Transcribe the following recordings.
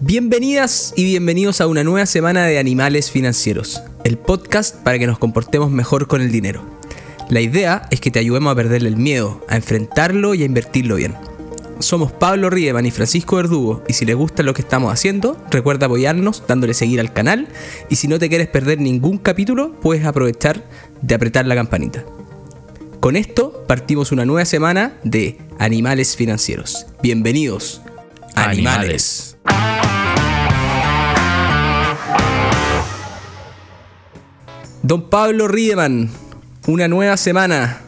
Bienvenidas y bienvenidos a una nueva semana de Animales Financieros, el podcast para que nos comportemos mejor con el dinero. La idea es que te ayudemos a perderle el miedo, a enfrentarlo y a invertirlo bien. Somos Pablo Riedeman y Francisco Verdugo y si les gusta lo que estamos haciendo, recuerda apoyarnos dándole seguir al canal y si no te quieres perder ningún capítulo, puedes aprovechar de apretar la campanita. Con esto partimos una nueva semana de Animales Financieros. Bienvenidos, animales. Don Pablo Riedeman, una nueva semana.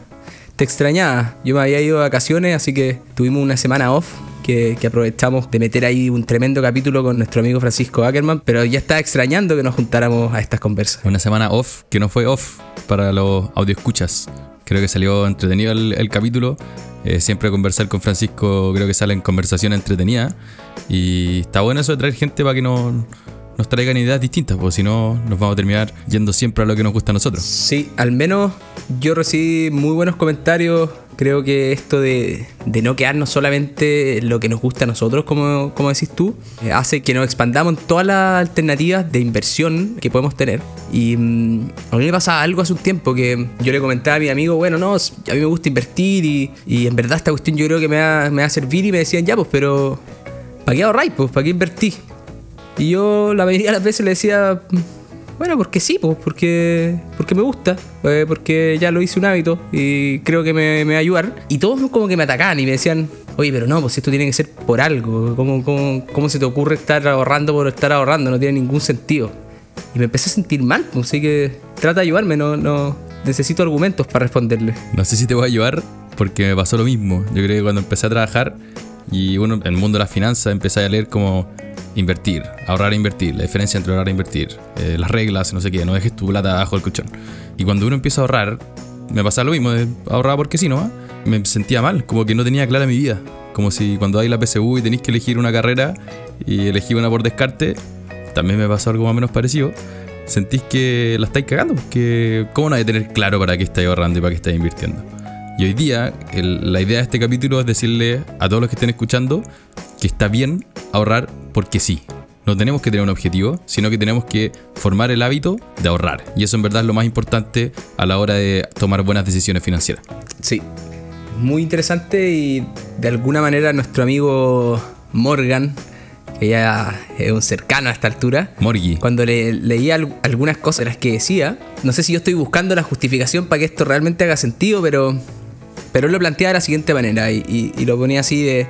Te extrañaba. Yo me había ido de vacaciones, así que tuvimos una semana off que, aprovechamos de meter ahí un tremendo capítulo con nuestro amigo Francisco Ackerman, pero ya estaba extrañando que nos juntáramos a estas conversas. Una semana off que no fue off para los escuchas. Creo que salió entretenido el, capítulo. Eh, siempre conversar con Francisco creo que sale en conversación entretenida. Y está bueno eso de traer gente para que no, nos traigan ideas distintas, porque si no nos vamos a terminar yendo siempre a lo que nos gusta a nosotros. Sí, al menos yo recibí muy buenos comentarios. Creo que esto de, de no quedarnos solamente en lo que nos gusta a nosotros, como, como decís tú, eh, hace que nos expandamos en todas las alternativas de inversión que podemos tener. Y mm, a mí me pasaba algo hace un tiempo que yo le comentaba a mi amigo, bueno, no, a mí me gusta invertir y, y en verdad esta cuestión yo creo que me va, me va a servir y me decían, ya, pues, pero ¿para qué ahorráis? Pues, ¿para qué invertís? Y yo la mayoría de las veces le decía, bueno, porque sí, pues, porque, porque me gusta, eh, porque ya lo hice un hábito y creo que me, me va a ayudar. Y todos como que me atacaban y me decían, oye, pero no, pues esto tiene que ser por algo. ¿Cómo, cómo, cómo se te ocurre estar ahorrando por estar ahorrando? No tiene ningún sentido. Y me empecé a sentir mal, pues, así que trata de ayudarme, no, no necesito argumentos para responderle. No sé si te voy a ayudar porque me pasó lo mismo. Yo creo que cuando empecé a trabajar y uno en el mundo de las finanzas empecé a leer como invertir, ahorrar e invertir, la diferencia entre ahorrar e invertir, eh, las reglas, no sé qué, no dejes tu plata abajo del colchón. Y cuando uno empieza a ahorrar, me pasa lo mismo, de ahorrar porque sí, ¿no? Me sentía mal, como que no tenía clara mi vida. Como si cuando hay la PSU y tenéis que elegir una carrera y elegí una por descarte, también me pasó algo más o menos parecido. Sentís que la estáis cagando, que cómo no hay que tener claro para qué estáis ahorrando y para qué estáis invirtiendo. Y hoy día, el, la idea de este capítulo es decirle a todos los que estén escuchando que está bien ahorrar porque sí. No tenemos que tener un objetivo, sino que tenemos que formar el hábito de ahorrar. Y eso en verdad es lo más importante a la hora de tomar buenas decisiones financieras. Sí, muy interesante y de alguna manera nuestro amigo Morgan, que ya es un cercano a esta altura, Morgi. cuando le, leía al- algunas cosas de las que decía, no sé si yo estoy buscando la justificación para que esto realmente haga sentido, pero, pero él lo planteaba de la siguiente manera y, y- y lo ponía así de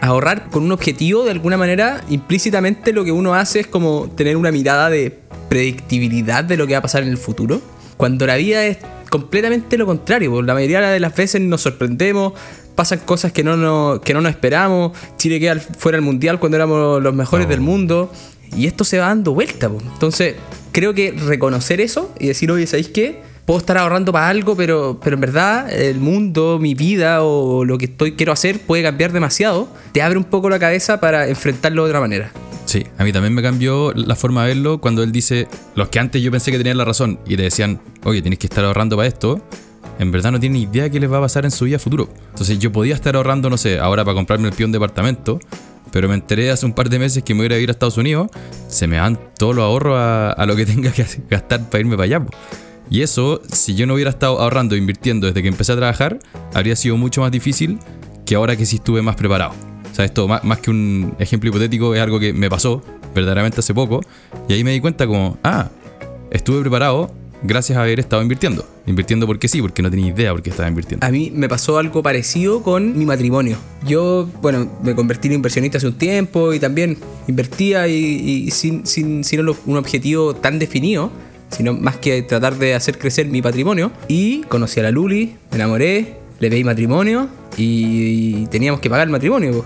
ahorrar con un objetivo de alguna manera implícitamente lo que uno hace es como tener una mirada de predictibilidad de lo que va a pasar en el futuro cuando la vida es completamente lo contrario porque la mayoría de las veces nos sorprendemos pasan cosas que no nos, que no nos esperamos Chile queda fuera del mundial cuando éramos los mejores del mundo y esto se va dando vuelta po. entonces creo que reconocer eso y decir oye ¿sabéis qué? Puedo estar ahorrando para algo, pero, pero en verdad el mundo, mi vida o lo que estoy quiero hacer puede cambiar demasiado. Te abre un poco la cabeza para enfrentarlo de otra manera. Sí, a mí también me cambió la forma de verlo cuando él dice, los que antes yo pensé que tenían la razón y te decían, oye, tienes que estar ahorrando para esto, en verdad no tienen idea qué les va a pasar en su vida futuro. Entonces yo podía estar ahorrando, no sé, ahora para comprarme el peón departamento, pero me enteré hace un par de meses que me voy a ir a Estados Unidos, se me dan todos los ahorros a, lo que tenga que gastar para irme para allá. Y eso, si yo no hubiera estado ahorrando e invirtiendo desde que empecé a trabajar, habría sido mucho más difícil que ahora que sí estuve más preparado. O sea, esto más, que un ejemplo hipotético es algo que me pasó verdaderamente hace poco. Y ahí me di cuenta como, ah, estuve preparado gracias a haber estado invirtiendo. Invirtiendo porque sí, porque no tenía idea por qué estaba invirtiendo. A mí me pasó algo parecido con mi matrimonio. Yo, bueno, me convertí en inversionista hace un tiempo y también invertía y, y sin, sin, sin un objetivo tan definido, sino más que tratar de hacer crecer mi patrimonio. Y conocí a la Luli, me enamoré, le pedí matrimonio y, teníamos que pagar el matrimonio.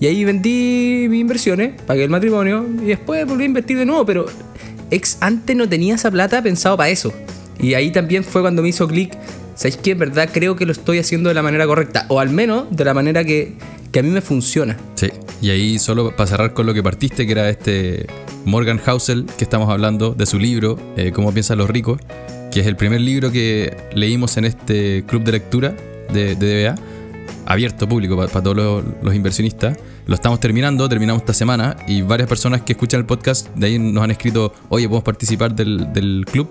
Y ahí vendí mis inversiones, pagué el matrimonio y después volví a invertir de nuevo, pero ex antes no tenía esa plata pensado para eso. Y ahí también fue cuando me hizo clic, ¿sabéis qué? En verdad creo que lo estoy haciendo de la manera correcta, o al menos de la manera que, que a mí me funciona. Sí, y ahí solo para cerrar con lo que partiste, que era este Morgan Housel, que estamos hablando de su libro, eh, Cómo piensan los ricos, que es el primer libro que leímos en este club de lectura de, de DBA, abierto público para todos los, los inversionistas. lo estamos terminando, terminamos esta semana y varias personas que escuchan el podcast de ahí nos han escrito, oye, podemos participar del, del club.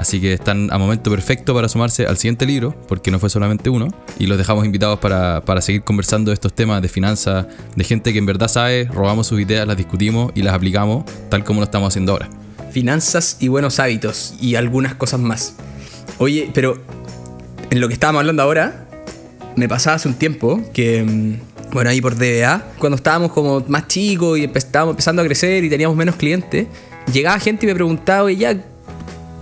Así que están a momento perfecto para sumarse al siguiente libro, porque no fue solamente uno. Y los dejamos invitados para, para seguir conversando de estos temas de finanzas, de gente que en verdad sabe, robamos sus ideas, las discutimos y las aplicamos tal como lo estamos haciendo ahora. Finanzas y buenos hábitos y algunas cosas más. Oye, pero en lo que estábamos hablando ahora, me pasaba hace un tiempo que, mm, bueno, ahí por DBA, cuando estábamos como más chicos y estábamos empezando a crecer y teníamos menos clientes, llegaba gente y me preguntaba, oye, ya,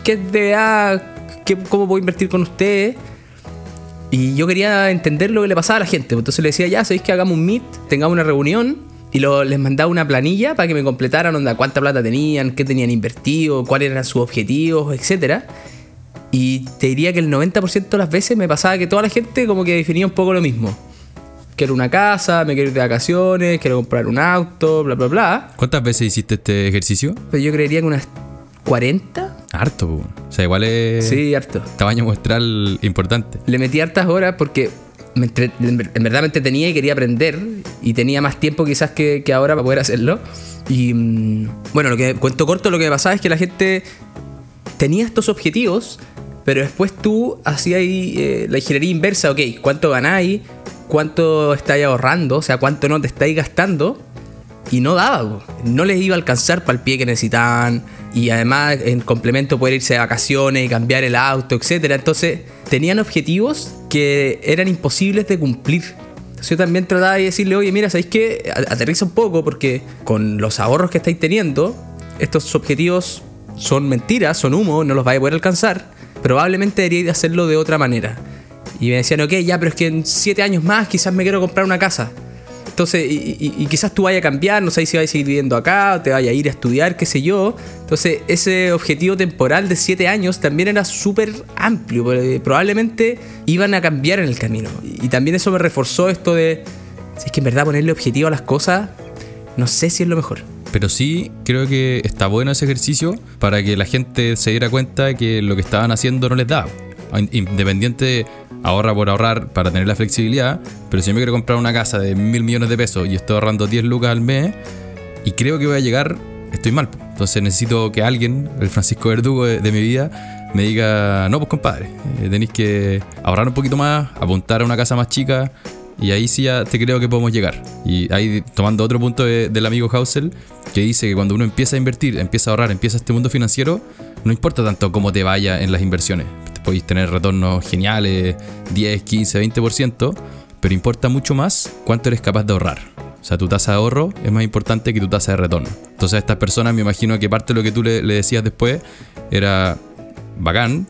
¿qué DBA? ¿Qué, ¿Cómo puedo invertir con ustedes? Y yo quería entender lo que le pasaba a la gente. pues Entonces le decía, ya, ¿sabéis que hagamos un meet? Tengamos una reunión. Y lo- les mandaba una planilla para que me completaran onda, cuánta plata tenían, qué tenían invertido, cuáles eran sus objetivos, etcétera. Y te diría que el 90% de las veces me pasaba que toda la gente como que definía un poco lo mismo. Quiero una casa, me quiero ir de vacaciones, quiero comprar un auto, bla, bla, bla. ¿Cuántas veces hiciste este ejercicio? Pero yo creería que unas 40. Harto, po. o sea, igual es Sí, harto. tamaño muestral importante. Le metí hartas horas porque me entre- en verdad me entretenía y quería aprender y tenía más tiempo quizás que, que ahora para poder hacerlo. Y mm, bueno, lo que cuento corto, lo que me pasaba es que la gente tenía estos objetivos, pero después tú hacías ahí, eh, la ingeniería inversa, ok, ¿cuánto ganáis? ¿Cuánto estáis ahorrando? O sea, ¿cuánto no te estáis gastando? Y no daba, no les iba a alcanzar para el pie que necesitaban. Y además, en complemento, poder irse de vacaciones y cambiar el auto, etc. Entonces, tenían objetivos que eran imposibles de cumplir. Entonces, yo también trataba de decirle, oye, mira, ¿sabéis qué? Aterriza un poco porque con los ahorros que estáis teniendo, estos objetivos son mentiras, son humo, no los vais a poder alcanzar. Probablemente deberíais de hacerlo de otra manera. Y me decían, ok, ya, pero es que en siete años más quizás me quiero comprar una casa. Entonces, y, quizás tú vayas a cambiar, no sabes si vas a seguir viviendo acá, te vayas a ir a estudiar, qué sé yo. Entonces, ese objetivo temporal de 7 años también era súper amplio, probablemente iban a cambiar en el camino. Y, y también eso me reforzó esto de, si es que en verdad ponerle objetivo a las cosas, no sé si es lo mejor. Pero sí creo que está bueno ese ejercicio para que la gente se diera cuenta que lo que estaban haciendo no les da. Independiente, ahorra por ahorrar para tener la flexibilidad, pero si yo me quiero comprar una casa de mil millones de pesos y estoy ahorrando 10 lucas al mes y creo que voy a llegar, estoy mal. Entonces necesito que alguien, el Francisco Verdugo de, mi vida, me diga, no, pues compadre, eh, tenéis que ahorrar un poquito más, apuntar a una casa más chica, y ahí sí ya te creo que podemos llegar. Y ahí tomando otro punto de- del amigo Hausel, que dice que cuando uno empieza a invertir, empieza a ahorrar, empieza este mundo financiero, no importa tanto cómo te vaya en las inversiones. Podéis tener retornos geniales, 10, 15, 20%, pero importa mucho más cuánto eres capaz de ahorrar. O sea, tu tasa de ahorro es más importante que tu tasa de retorno. Entonces a estas personas me imagino que parte de lo que tú le, le decías después era bacán,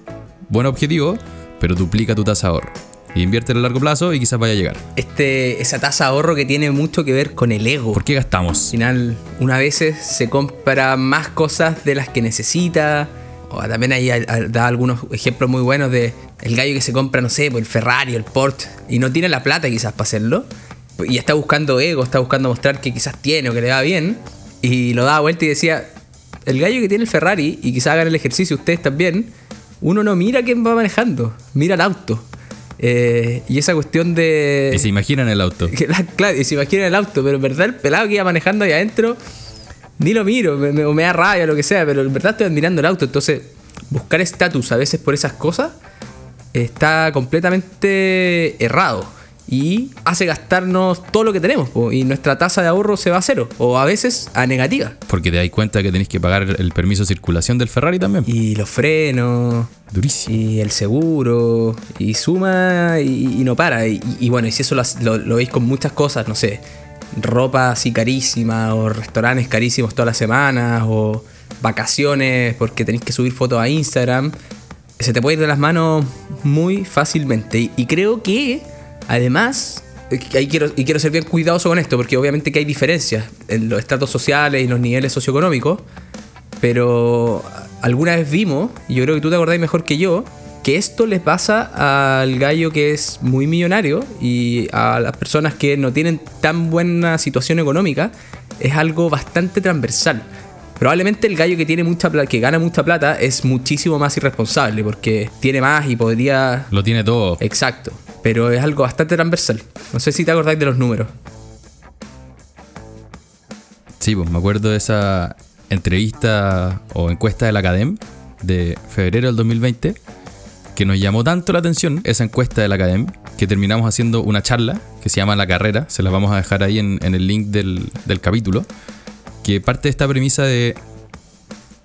buen objetivo, pero duplica tu tasa de ahorro. Y invierte a largo plazo y quizás vaya a llegar. Este, esa tasa de ahorro que tiene mucho que ver con el ego. ¿Por qué Al gastamos? final, una vez se compra más cosas de las que necesita. O también ahí da algunos ejemplos muy buenos de el gallo que se compra, no sé, pues el Ferrari, el Porsche, y no tiene la plata quizás para hacerlo. Y está buscando ego, está buscando mostrar que quizás tiene o que le va bien. Y lo daba vuelta y decía, el gallo que tiene el Ferrari, y quizás hagan el ejercicio ustedes también, uno no mira quién va manejando, mira el auto. Eh, y esa cuestión de... Y se imaginan el auto. Claro, y se imagina el auto, pero en verdad el pelado que iba manejando ahí adentro, ni lo miro, me, o me da rabia, lo que sea, pero en verdad estoy admirando el auto. Entonces, buscar estatus a veces por esas cosas está completamente errado y hace gastarnos todo lo que tenemos, po, y nuestra tasa de ahorro se va a cero, o a veces a negativa. Porque te das cuenta que tenéis que pagar el permiso de circulación del Ferrari también. Y los frenos, Durísimo. y el seguro, y suma y, y no para. Y, y bueno, y si eso lo, lo- lo veis con muchas cosas, no sé, ropa así carísima, o restaurantes carísimos todas las semanas, o vacaciones porque tenéis que subir fotos a Instagram, se te puede ir de las manos muy fácilmente. Y, creo que, además, ahí quiero, y quiero ser bien cuidadoso con esto, porque obviamente que hay diferencias en los estratos sociales y los niveles socioeconómicos. Pero alguna vez vimos, y yo creo que tú te acordáis mejor que yo, que esto les pasa al gallo que es muy millonario y a las personas que no tienen tan buena situación económica, es algo bastante transversal. Probablemente el gallo que tiene mucha plata, que gana mucha plata, es muchísimo más irresponsable porque tiene más y podría. Lo tiene todo. Exacto. Pero es algo bastante transversal. No sé si te acordáis de los números. Sí, pues me acuerdo de esa entrevista o encuesta de la Academ de febrero del 2020 que nos llamó tanto la atención esa encuesta de la Academ que terminamos haciendo una charla que se llama La Carrera, se la vamos a dejar ahí en, el link del, del capítulo, que parte de esta premisa de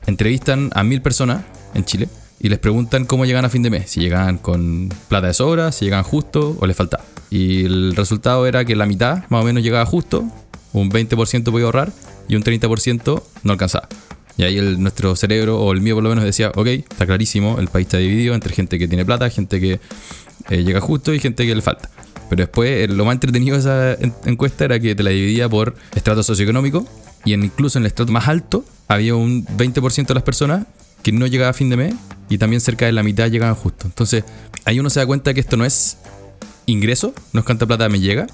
entrevistan a mil personas en Chile y les preguntan cómo llegan a fin de mes, si llegan con plata de sobra, si llegan justo o les falta. Y el resultado era que la mitad más o menos llegaba justo, un 20% podía ahorrar y un 30% no alcanzaba. Y ahí el, nuestro cerebro, o el mío por lo menos, decía, ok, está clarísimo, el país está dividido entre gente que tiene plata, gente que eh, llega justo y gente que le falta. Pero después eh, lo más entretenido de esa en- encuesta era que te la dividía por estrato socioeconómico y en, incluso en el estrato más alto había un 20% de las personas que no llegaba a fin de mes y también cerca de la mitad llegaban justo. Entonces ahí uno se da cuenta que esto no es ingreso, no es cuánta plata me llega,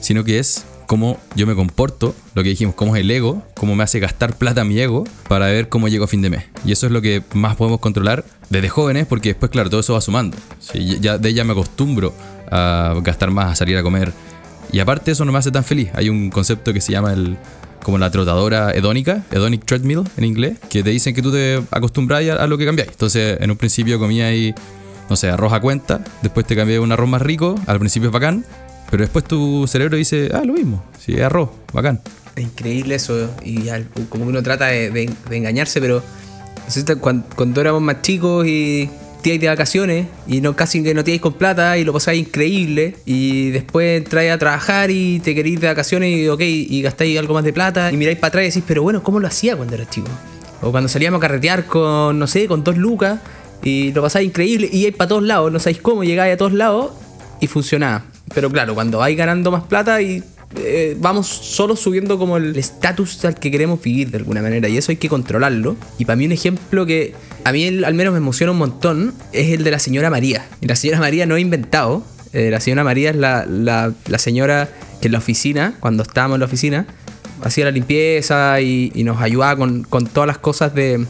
sino que es cómo yo me comporto, lo que dijimos, cómo es el ego, cómo me hace gastar plata mi ego para ver cómo llego a fin de mes. Y eso es lo que más podemos controlar desde jóvenes, porque después, claro, todo eso va sumando. Ya, de ella me acostumbro a gastar más, a salir a comer. Y aparte eso no me hace tan feliz. Hay un concepto que se llama el como la trotadora hedónica, hedonic treadmill en inglés, que te dicen que tú te acostumbras a, a lo que cambiáis. Entonces, en un principio comía ahí, no sé, arroz a cuenta, después te cambié un arroz más rico, al principio es bacán, pero después tu cerebro dice, ah, lo mismo, sí, es arroz, bacán. Es increíble eso. Y como uno trata de, engañarse, pero cuando, cuando éramos más chicos y te de vacaciones y no casi que no te con plata y lo pasáis increíble y después entráis a trabajar y te queréis de vacaciones y ok y gastáis algo más de plata y miráis para atrás y decís pero bueno ¿cómo lo hacía cuando era chico? o cuando salíamos a carretear con no sé con dos lucas y lo pasáis increíble y ibais para todos lados no sabéis cómo llegáis a todos lados y funcionaba pero claro cuando vais ganando más plata y eh, vamos solo subiendo como el estatus al que queremos vivir de alguna manera y eso hay que controlarlo. Y para mí un ejemplo que a mí al menos me emociona un montón es el de la señora María. Y la señora María no he inventado. eh, la señora María es la, la- la señora que en la oficina, cuando estábamos en la oficina, hacía la limpieza y, y nos ayudaba con, con todas las cosas de,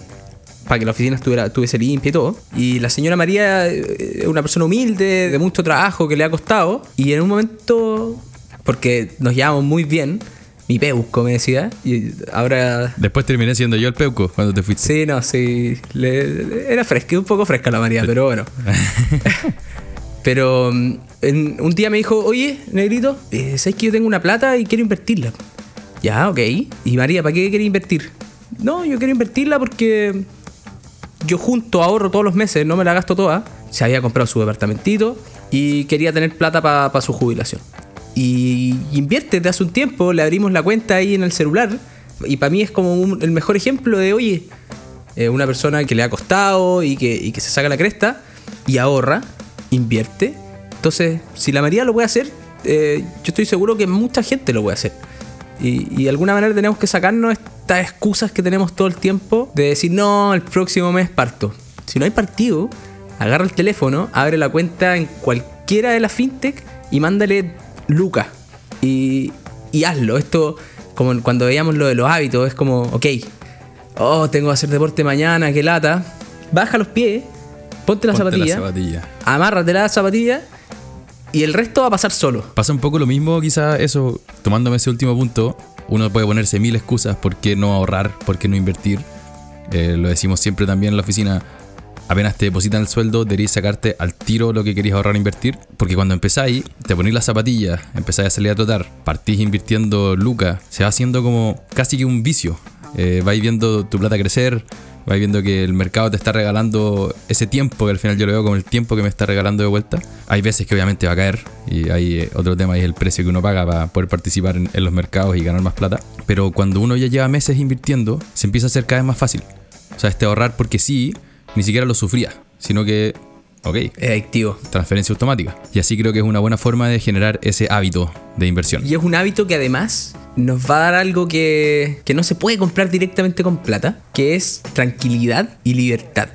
para que la oficina estuviera, estuviese limpia y todo. Y la señora María eh, es una persona humilde, de mucho trabajo que le ha costado. Y en un momento, porque nos llevamos muy bien, mi peuco me decía, y ahora... Después terminé siendo yo el peuco cuando te fuiste. Sí, no, sí. le- era fresca, un poco fresca la María, pero bueno. pero mm, en- un día me dijo, oye, negrito, eh, ¿sabes que yo tengo una plata y quiero invertirla? Ya, ok. Y María, ¿para qué quieres invertir? No, yo quiero invertirla porque yo junto ahorro todos los meses, no me la gasto toda. Se había comprado su departamentito y quería tener plata para su jubilación. Y invierte de hace un tiempo, le abrimos la cuenta ahí en el celular. Y para mí es como un- el mejor ejemplo de, oye, eh, una persona que le ha costado y que, y que se saca la cresta y ahorra, invierte. Entonces, si la María lo puede hacer, eh, yo estoy seguro que mucha gente lo puede hacer. Y, y de alguna manera tenemos que sacarnos estas excusas que tenemos todo el tiempo de decir, no, el próximo mes parto. Si no hay partido, agarra el teléfono, abre la cuenta en cualquiera de las fintech y mándale lucas. Y, y hazlo. Esto, como cuando veíamos lo de los hábitos, es como, ok, oh, tengo que hacer deporte mañana, qué lata. Baja los pies, ponte la Ponte zapatilla, la zapatilla. amárrate la zapatilla y el resto va a pasar solo. Pasa un poco lo mismo, quizá eso, tomándome ese último punto, uno puede ponerse mil excusas por qué no ahorrar, por qué no invertir. Eh, lo decimos siempre también en la oficina, apenas te depositan el sueldo, deberías sacarte al tiro lo que querías ahorrar e invertir, porque cuando empezáis, te ponéis las zapatillas, empezáis a salir a trotar, partís invirtiendo lucas, se va haciendo como casi que un vicio. Eh, vais viendo tu plata crecer, vais viendo que el mercado te está regalando ese tiempo, que al final yo lo veo como el tiempo que me está regalando de vuelta. Hay veces que obviamente va a caer, y hay eh, otro tema y es el precio que uno paga para poder participar en, en los mercados y ganar más plata. Pero cuando uno ya lleva meses invirtiendo, se empieza a hacer cada vez más fácil. O sea, este ahorrar porque sí, ni siquiera lo sufría, sino que, ok, Es adictivo. transferencia automática. Y así creo que es una buena forma de generar ese hábito de inversión. Y es un hábito que además nos va a dar algo que, que no se puede comprar directamente con plata, que es tranquilidad y libertad.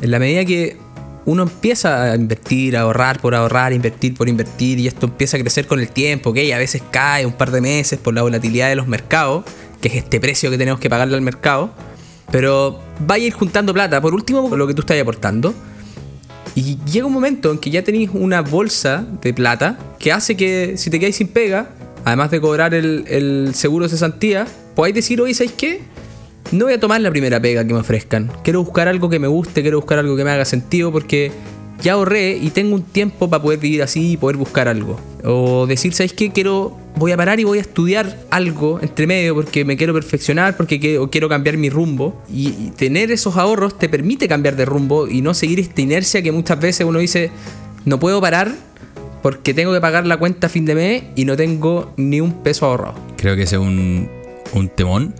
En la medida que uno empieza a invertir, a ahorrar por ahorrar, invertir por invertir, y esto empieza a crecer con el tiempo, que a veces cae un par de meses por la volatilidad de los mercados, que es este precio que tenemos que pagarle al mercado, pero vaya a ir juntando plata, por último, lo que tú estás aportando, y llega un momento en que ya tenéis una bolsa de plata que hace que si te quedáis sin pega, además de cobrar el, el seguro de cesantía, podáis decir, oye, ¿sabéis qué? No voy a tomar la primera pega que me ofrezcan. Quiero buscar algo que me guste, quiero buscar algo que me haga sentido porque ya ahorré y tengo un tiempo para poder vivir así y poder buscar algo. O decir, ¿sabéis qué? Quiero, voy a parar y voy a estudiar algo entre medio porque me quiero perfeccionar, porque quiero, quiero cambiar mi rumbo. Y, y tener esos ahorros te permite cambiar de rumbo y no seguir esta inercia que muchas veces uno dice, no puedo parar porque tengo que pagar la cuenta a fin de mes y no tengo ni un peso ahorrado. Creo que ese es un, un temón,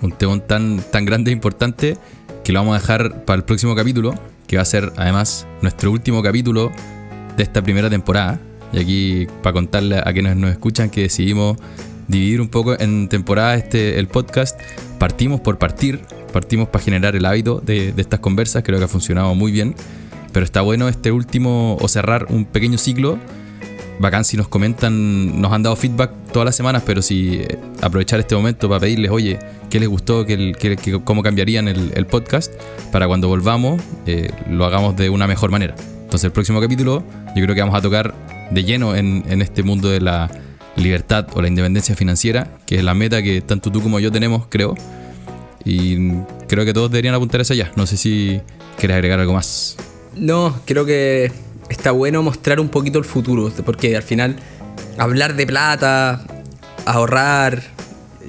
un temón tan, tan grande e importante que lo vamos a dejar para el próximo capítulo, que va a ser además nuestro último capítulo de esta primera temporada. Y aquí para contarle a quienes nos escuchan que decidimos dividir un poco en temporada este, el podcast. Partimos por partir, partimos para generar el hábito de, de estas conversas, creo que ha funcionado muy bien. Pero está bueno este último o cerrar un pequeño ciclo bacán si nos comentan, nos han dado feedback todas las semanas, pero si eh, aprovechar este momento para pedirles, oye, qué les gustó, qué, cómo cambiarían el, el podcast, para cuando volvamos eh, lo hagamos de una mejor manera. Entonces el próximo capítulo yo creo que vamos a tocar de lleno en, en este mundo de la libertad o la independencia financiera, que es la meta que tanto tú como yo tenemos, creo. Y creo que todos deberían apuntar hacia allá. No sé si quieres agregar algo más. No, creo que está bueno mostrar un poquito el futuro, porque al final hablar de plata, ahorrar,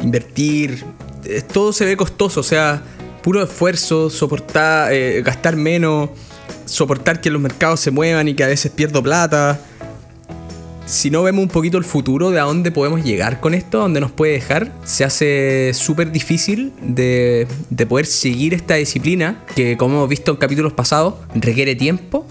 invertir, eh, todo se ve costoso, o sea, puro esfuerzo, soportar, eh, gastar menos, soportar que los mercados se muevan y que a veces pierdo plata. Si no vemos un poquito el futuro de a dónde podemos llegar con esto, a dónde nos puede dejar, se hace súper difícil de, de poder seguir esta disciplina que, como hemos visto en capítulos pasados, requiere tiempo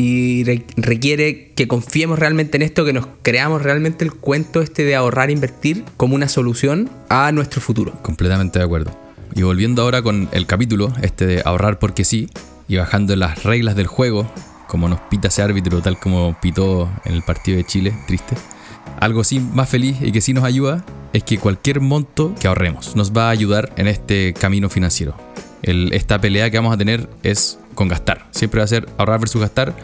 y re- requiere que confiemos realmente en esto, que nos creamos realmente el cuento este de ahorrar e invertir como una solución a nuestro futuro. Completamente de acuerdo. Y volviendo ahora con el capítulo, este de ahorrar porque sí, y bajando las reglas del juego, como nos pita ese árbitro, tal como pitó en el partido de Chile, triste. Algo sí más feliz y que sí nos ayuda es que cualquier monto que ahorremos nos va a ayudar en este camino financiero. Esta pelea que vamos a tener es con gastar. Siempre va a ser ahorrar versus gastar.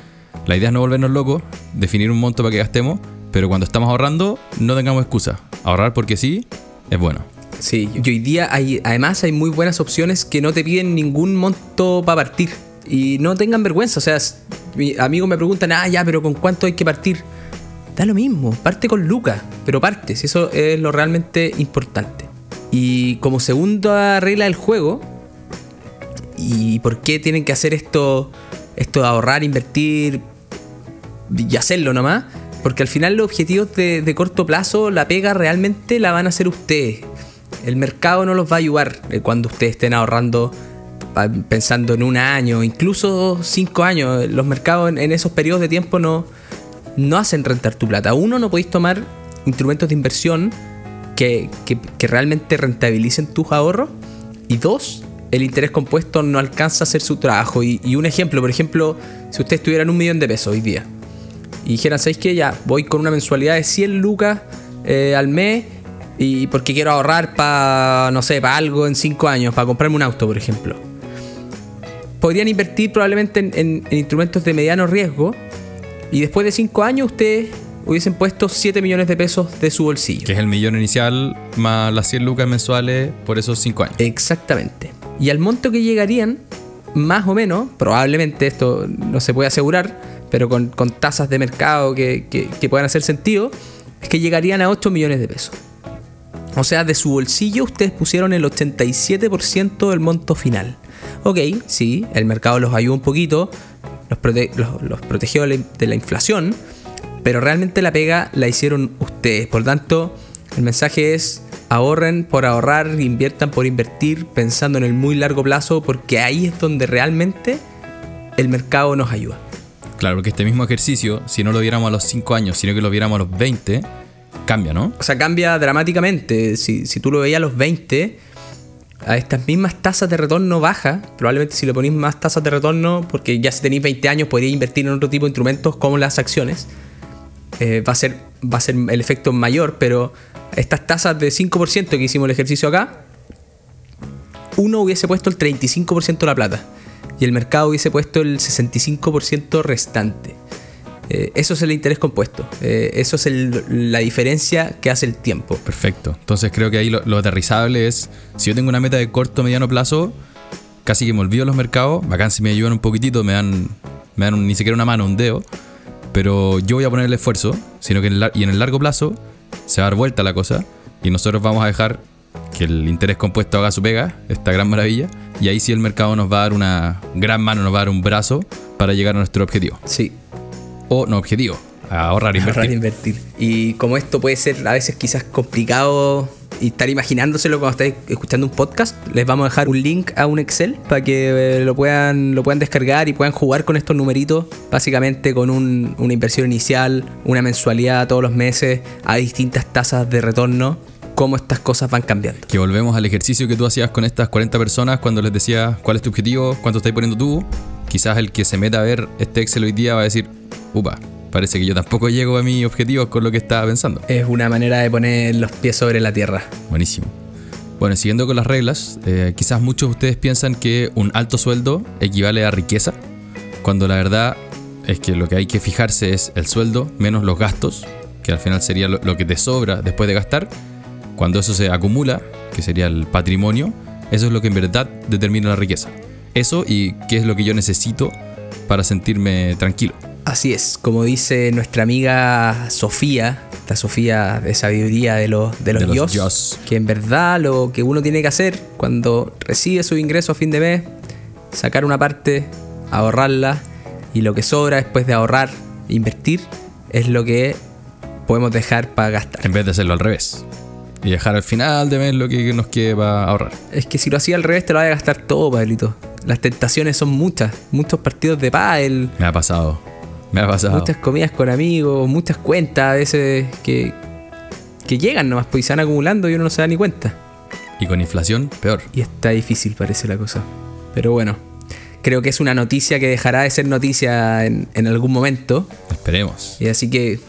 La idea es no volvernos locos, definir un monto para que gastemos, pero cuando estamos ahorrando no tengamos excusa. Ahorrar porque sí es bueno. Sí, y hoy día hay, además hay muy buenas opciones que no te piden ningún monto para partir. Y no tengan vergüenza, o sea, mis amigos me preguntan, ah, ya, pero ¿con cuánto hay que partir? Da lo mismo, parte con lucas, pero partes, eso es lo realmente importante. Y como segunda regla del juego, ¿y por qué tienen que hacer esto, esto de ahorrar, invertir y hacerlo nomás? Porque al final los objetivos de, corto plazo, la pega realmente la van a hacer ustedes. El mercado no los va a ayudar eh, cuando ustedes estén ahorrando pensando en un año, incluso cinco años. Los mercados en, en esos periodos de tiempo no, no hacen rentar tu plata. Uno, no podéis tomar instrumentos de inversión que, que- que realmente rentabilicen tus ahorros. Y dos, el interés compuesto no alcanza a hacer su trabajo. Y, un ejemplo, por ejemplo, si ustedes tuvieran un millón de pesos hoy día y dijeran, ¿sabéis qué? Ya, voy con una mensualidad de 100 lucas eh, al mes y porque quiero ahorrar para, no sé, para algo en 5 años, para comprarme un auto, por ejemplo. Podrían invertir probablemente en, en- en instrumentos de mediano riesgo y después de 5 años ustedes hubiesen puesto 7 millones de pesos de su bolsillo. Que es el millón inicial más las 100 lucas mensuales por esos 5 años. Exactamente. Y al monto que llegarían, más o menos, probablemente esto no se puede asegurar, pero con, con tasas de mercado que, que- que puedan hacer sentido, es que llegarían a 8 millones de pesos. O sea, de su bolsillo ustedes pusieron el 87% del monto final. Ok, sí, el mercado los ayudó un poquito, los, prote- los- los protegió de la, de la inflación, pero realmente la pega la hicieron ustedes. Por tanto, el mensaje es ahorren por ahorrar, inviertan por invertir, pensando en el muy largo plazo, porque ahí es donde realmente el mercado nos ayuda. Claro, porque este mismo ejercicio, si no lo viéramos a los 5 años, sino que lo viéramos a los 20, cambia, ¿no? O sea, cambia dramáticamente. Si, si tú lo veías a los 20, a estas mismas tasas de retorno baja, probablemente si le ponís más tasas de retorno, porque ya si tenéis 20 años podríais invertir en otro tipo de instrumentos como las acciones, eh, va, a ser, va a ser el efecto mayor, pero estas tasas de 5% que hicimos el ejercicio acá, uno hubiese puesto el 35% de la plata y el mercado hubiese puesto el 65% restante. Eh, eso es el interés compuesto. Eh, eso es la diferencia que hace el tiempo. Perfecto. Entonces creo que ahí lo, lo aterrizable es, si yo tengo una meta de corto mediano plazo, casi que me olvido los mercados, si me ayudan un poquitito, me dan, me dan ni siquiera una mano, un dedo, pero yo voy a poner el esfuerzo, sino que en el, y en el largo plazo se va a dar vuelta la cosa y nosotros vamos a dejar que el interés compuesto haga su pega, esta gran maravilla, y ahí sí el mercado nos va a dar una gran mano, nos va a dar un brazo para llegar a nuestro objetivo. Sí, O no objetivo, a ahorrar e invertir. ahorrar invertir. Y como esto puede ser a veces quizás complicado y estar imaginándoselo cuando estáis escuchando un podcast, les vamos a dejar un link a un Excel para que eh, lo puedan, lo puedan descargar y puedan jugar con estos numeritos, básicamente con un- una inversión inicial, una mensualidad todos los meses, a distintas tasas de retorno, cómo estas cosas van cambiando. Que volvemos al ejercicio que tú hacías con estas 40 personas cuando les decías cuál es tu objetivo, cuánto estás poniendo tú. Quizás el que se meta a ver este Excel hoy día va a decir, upa, parece que yo tampoco llego a mis objetivos con lo que estaba pensando. Es una manera de poner los pies sobre la tierra. Buenísimo. Bueno, siguiendo con las reglas, eh, quizás muchos de ustedes piensan que un alto sueldo equivale a riqueza, cuando la verdad es que lo que hay que fijarse es el sueldo menos los gastos, que al final sería lo, lo que te sobra después de gastar. Cuando eso se acumula, que sería el patrimonio, eso es lo que en verdad determina la riqueza. Eso y qué es lo que yo necesito para sentirme tranquilo. Así es, como dice nuestra amiga Sofía, esta Sofía de sabiduría de los, de los, De los yos, yos. que en verdad lo que uno tiene que hacer cuando recibe su ingreso a fin de mes, sacar una parte, ahorrarla y lo que sobra después de ahorrar, invertir, es lo que podemos dejar para gastar. En vez de hacerlo al revés. Y dejar al final de mes lo que nos quede para ahorrar. Es que si lo hacía al revés te lo vas a gastar todo, Pablito. Las tentaciones son muchas, muchos partidos de pádel, Me ha pasado. Me ha pasado. muchas comidas con amigos, muchas cuentas a veces que, que llegan nomás, pues y se van acumulando y uno no se da ni cuenta. Y con inflación, peor. Y está difícil, parece la cosa. Pero bueno, creo que es una noticia que dejará de ser noticia en, en algún momento. Esperemos. Y así que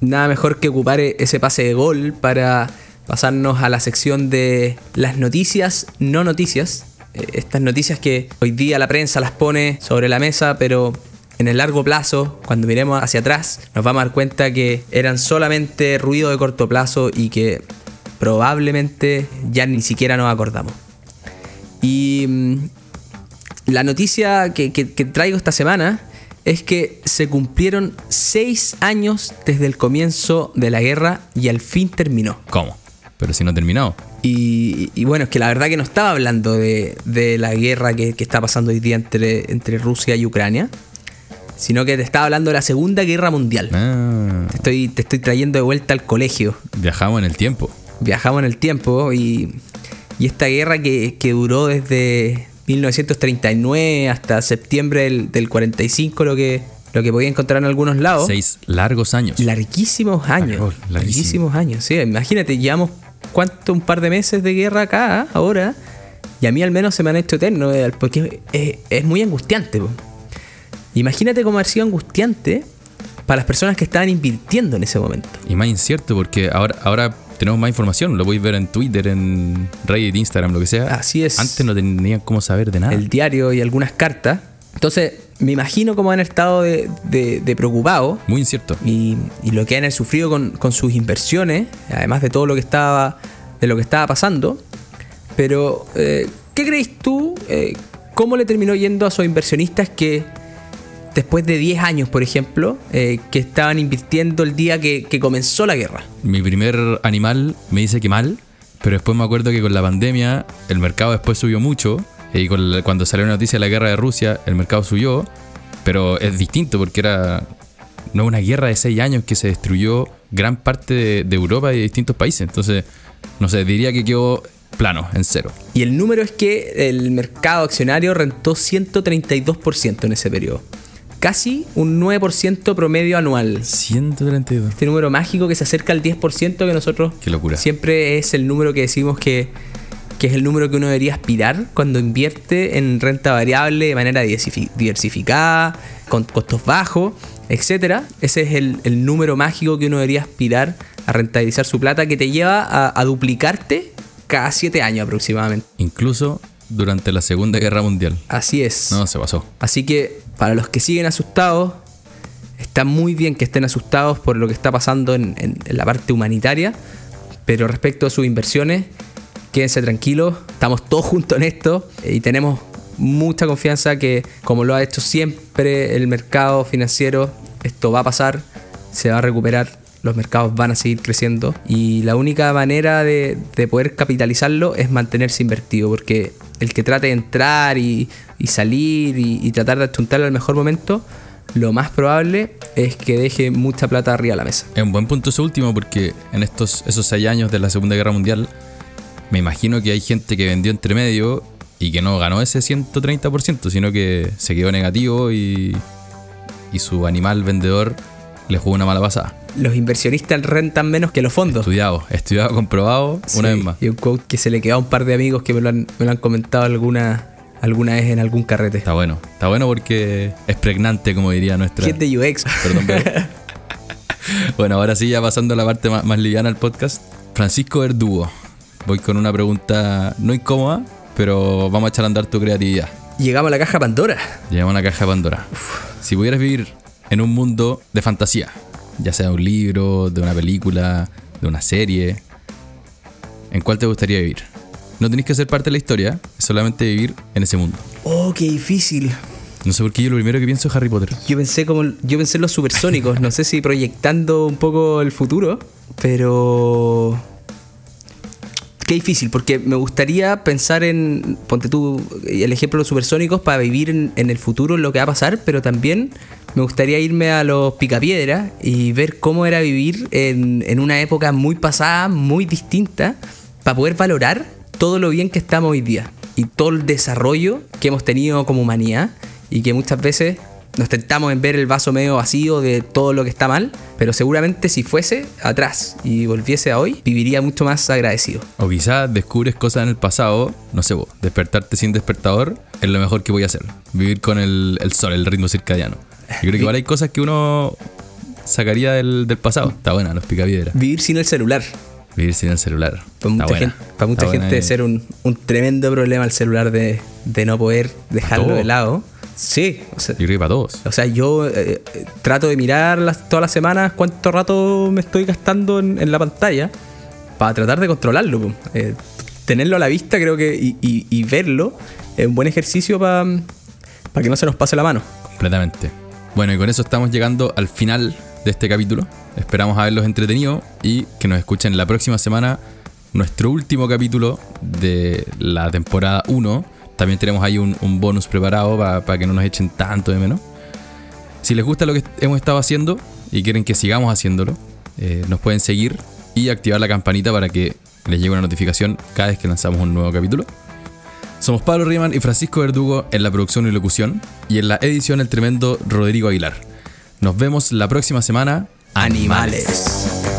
nada mejor que ocupar e- ese pase de gol para pasarnos a la sección de las noticias, no noticias. Eh, Estas noticias que hoy día la prensa las pone sobre la mesa, pero en el largo plazo, cuando miremos hacia atrás, nos vamos a dar cuenta que eran solamente ruido de corto plazo y que probablemente ya ni siquiera nos acordamos. Y mm, la noticia que, que- que traigo esta semana es que se cumplieron seis años desde el comienzo de la guerra y al fin terminó. ¿Cómo? Pero si no ha terminado. Y, y bueno, es que la verdad que no estaba hablando de, de la guerra que, que está pasando hoy día entre, entre Rusia y Ucrania, sino que te estaba hablando de la Segunda Guerra Mundial. Ah, Te estoy, te estoy trayendo de vuelta al colegio. viajamos en el tiempo. Viajamos en el tiempo y, y esta guerra que, que duró desde 1939 hasta septiembre del, del 45, lo que, lo que podía encontrar en algunos lados. Seis largos años. Larguísimos años. Largo, larguísimos años. Sí, imagínate, llevamos cuánto, un par de meses de guerra acá, ahora. Y a mí al menos se me han hecho eternos, eh, porque es, es muy angustiante. po. Imagínate cómo ha sido angustiante para las personas que estaban invirtiendo en ese momento. Y más incierto porque ahora, ahora tenemos más información. Lo podéis ver en Twitter, en Reddit, Instagram, lo que sea. Así es. Antes no tenían cómo saber de nada. el diario y algunas cartas. Entonces, me imagino cómo han estado de, de- de preocupados Muy incierto. y, y lo que han sufrido con, con sus inversiones, además de todo lo que estaba, de lo que estaba pasando. Pero, eh, ¿qué crees tú? eh, ¿Cómo le terminó yendo a sus inversionistas que después de 10 años, por ejemplo, eh, que estaban invirtiendo el día que, que comenzó la guerra? Mi primer animal me dice que mal, pero después me acuerdo que con la pandemia el mercado después subió mucho. Y con la- cuando salió la noticia de la guerra de Rusia, el mercado subió. Pero es distinto porque era no una guerra de seis años que se destruyó gran parte de, de Europa y de distintos países. Entonces, no sé, diría que quedó plano, en cero. Y el número es que el mercado accionario rentó 132% en ese periodo. Casi un 9% promedio anual. 132. Este número mágico que se acerca al 10% que nosotros Qué locura. siempre es el número que decimos que, que es el número que uno debería aspirar cuando invierte en renta variable de manera diversifi- diversificada, con costos bajos, etcétera. Ese es el, el número mágico que uno debería aspirar a rentabilizar su plata que te lleva a, a duplicarte cada 7 años aproximadamente. Incluso durante la Segunda Guerra Mundial. Así es. No, se pasó. Así que para los que siguen asustados, está muy bien que estén asustados por lo que está pasando en, en- en la parte humanitaria, pero respecto a sus inversiones, quédense tranquilos, estamos todos juntos en esto eh, y tenemos mucha confianza que, como lo ha hecho siempre el mercado financiero, esto va a pasar, se va a recuperar, los mercados van a seguir creciendo y la única manera de, de poder capitalizarlo es mantenerse invertido, porque el que trate de entrar y, salir y, tratar de achuntarlo al mejor momento, lo más probable es que deje mucha plata arriba de la mesa. Es un buen punto ese último porque en estos esos seis años de la Segunda Guerra Mundial me imagino que hay gente que vendió entre medio y que no ganó ese 130%, sino que se quedó negativo y su animal vendedor le jugó una mala pasada. Los inversionistas rentan menos que los fondos. Estudiado, estudiado, comprobado, una vez más. Y un quote que se le quedó a un par de amigos que me lo han, me lo han comentado alguna, alguna vez en algún carrete. Está bueno, está bueno porque es pregnante, como diría nuestra... Gente UX. Perdón, pero- bueno, ahora sí, ya pasando a la parte más, más liviana del podcast. Francisco Verdugo. Voy con una pregunta no incómoda, pero vamos a echar a andar tu creatividad. Llegamos a la caja Pandora. Llevamos una caja de Pandora. Si pudieras vivir en un mundo de fantasía, ya sea un libro, de una película, de una serie, ¿en cuál te gustaría vivir? No tenés que ser parte de la historia, es solamente vivir en ese mundo. Oh, qué difícil. No sé por qué yo lo primero que pienso es Harry Potter. Yo pensé como yo pensé en los supersónicos, no sé si proyectando un poco el futuro, pero qué difícil, porque me gustaría pensar en, ponte tú, el ejemplo de los supersónicos para vivir en, en el futuro lo que va a pasar, pero también me gustaría irme a los picapiedras y ver cómo era vivir en, en una época muy pasada, muy distinta, para poder valorar todo lo bien que estamos hoy día y todo el desarrollo que hemos tenido como humanidad y que muchas veces nos tentamos en ver el vaso medio vacío de todo lo que está mal, pero seguramente si fuese atrás y volviese a hoy, viviría mucho más agradecido. O quizás descubres cosas en el pasado, no sé vos, despertarte sin despertador es lo mejor que voy a hacer. Vivir con el, el sol, el ritmo circadiano. Yo creo que igual hay cosas que uno sacaría del, del pasado. Está buena, los picapiedras. Vivir sin el celular. Vivir sin el celular. Para mucha, gente, para mucha gente debe ser un, un tremendo problema el celular de, de no poder dejarlo de lado. Sí, o sea, Yo creo que para todos. O sea, yo eh, eh, trato de mirar las- todas las semanas cuánto rato me estoy gastando en, en la pantalla para tratar de controlarlo. Eh, tenerlo a la vista creo que y, y- y verlo es un buen ejercicio para que no se nos pase la mano. Completamente. Bueno, y con eso estamos llegando al final de este capítulo. Esperamos haberlos entretenido y que nos escuchen la próxima semana nuestro último capítulo de la temporada 1. También tenemos ahí un, un bonus preparado para que no nos echen tanto de menos. Si les gusta lo que hemos estado haciendo y quieren que sigamos haciéndolo, eh, nos pueden seguir y activar la campanita para que les llegue una notificación cada vez que lanzamos un nuevo capítulo. Somos Pablo Riemann y Francisco Verdugo en la producción y locución y en la edición el tremendo Rodrigo Aguilar. Nos vemos la próxima semana. Animales.